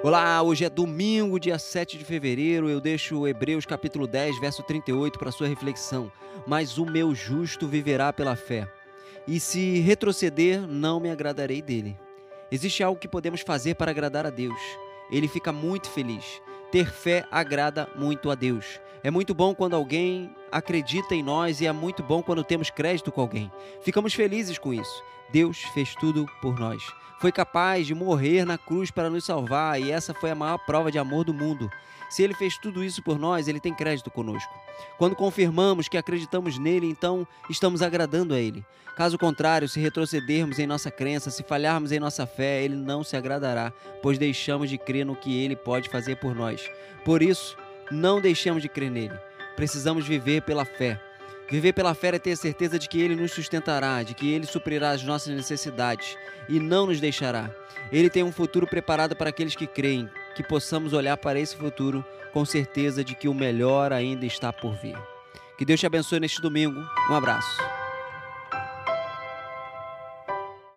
Olá, hoje é domingo, dia 7 de fevereiro. Eu deixo Hebreus capítulo 10, verso 38 para sua reflexão. Mas o meu justo viverá pela fé. E se retroceder, não me agradarei dele. Existe algo que podemos fazer para agradar a Deus. Ele fica muito feliz. Ter fé agrada muito a Deus. É muito bom quando alguém acredita em nós e é muito bom quando temos crédito com alguém. Ficamos felizes com isso. Deus fez tudo por nós. Foi capaz de morrer na cruz para nos salvar e essa foi a maior prova de amor do mundo. Se ele fez tudo isso por nós, ele tem crédito conosco. Quando confirmamos que acreditamos nele, então estamos agradando a ele. Caso contrário, se retrocedermos em nossa crença, se falharmos em nossa fé, ele não se agradará, pois deixamos de crer no que ele pode fazer por nós. Por isso, não deixemos de crer nele. Precisamos viver pela fé. Viver pela fé é ter certeza de que Ele nos sustentará, de que Ele suprirá as nossas necessidades e não nos deixará. Ele tem um futuro preparado para aqueles que creem, que possamos olhar para esse futuro com certeza de que o melhor ainda está por vir. Que Deus te abençoe neste domingo. Um abraço.